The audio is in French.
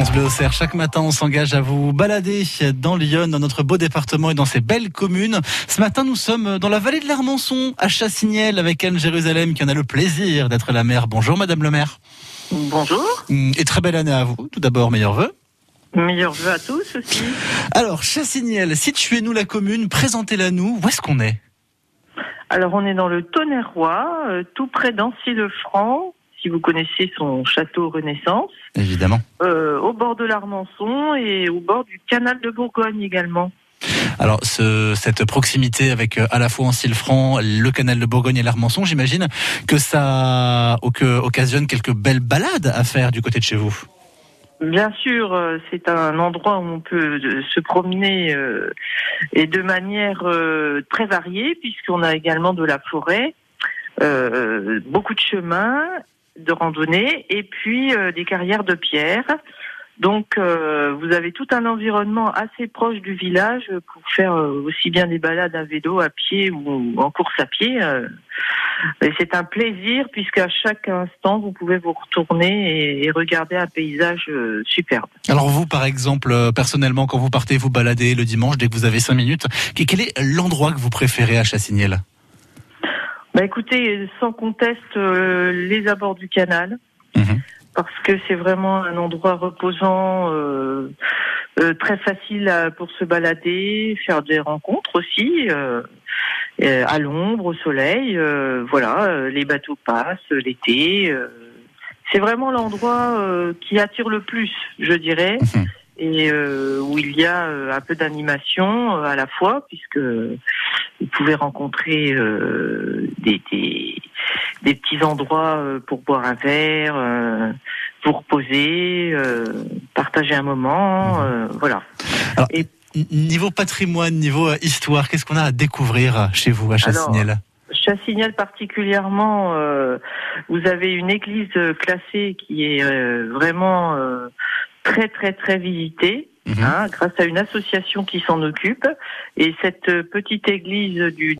France Bleu Auxerre. Chaque matin, on s'engage à vous balader dans Lyon, dans notre beau département et dans ces belles communes. Ce matin, nous sommes dans la vallée de l'Armançon, à Chassignel, avec Anne Jérusalem, qui en a le plaisir d'être la maire. Bonjour, Madame le maire. Bonjour. Et très belle année à vous. Tout d'abord, meilleurs vœux. Meilleurs vœux à tous aussi. Alors, Chassignel, situez-nous la commune, présentez-la nous. Où est-ce qu'on est? Alors, on est dans le Tonnerrois, euh, tout près d'Ancy-le-Franc, si vous connaissez son château Renaissance, Évidemment. euh, au bord de l'Armançon et au bord du canal de Bourgogne également. Alors, ce, cette proximité avec euh, à la fois Ancille-Franc, le canal de Bourgogne et l'Armançon, j'imagine que ça occasionne quelques belles balades à faire du côté de chez vous. Bien sûr, euh, c'est un endroit où on peut se promener euh, et de manière euh, très variée, puisqu'on a également de la forêt, euh, beaucoup de chemins de randonnée et puis euh, des carrières de pierre. Donc, euh, vous avez tout un environnement assez proche du village pour faire euh, aussi bien des balades à vélo, à pied ou en course à pied. c'est un plaisir puisqu'à chaque instant, vous pouvez vous retourner et, regarder un paysage superbe. Alors vous, par exemple, personnellement, quand vous partez vous balader le dimanche, dès que vous avez cinq minutes, que- quel est l'endroit que vous préférez à Chassignel? Bah écoutez, sans conteste, euh, les abords du canal, Mhm. parce que c'est vraiment un endroit reposant, euh, euh, très facile à- pour se balader, faire des rencontres aussi, euh, euh, à l'ombre, au soleil. euh, voilà, euh, les bateaux passent l'été. euh, c'est vraiment l'endroit euh, qui attire le plus, je dirais. Mhm. Et euh, où il y a euh, un peu d'animation euh, à la fois, puisque vous pouvez rencontrer euh, des, des, des petits endroits euh, pour boire un verre, euh, reposer, euh, partager un moment, euh, voilà. N- Niveau patrimoine, niveau histoire, qu'est-ce qu'on a à découvrir chez vous à Chassignel? Chassignal particulièrement, euh, vous avez une église classée qui est euh, vraiment euh, très très très visitée. Hein, grâce à une association qui s'en occupe. Et cette euh, petite église du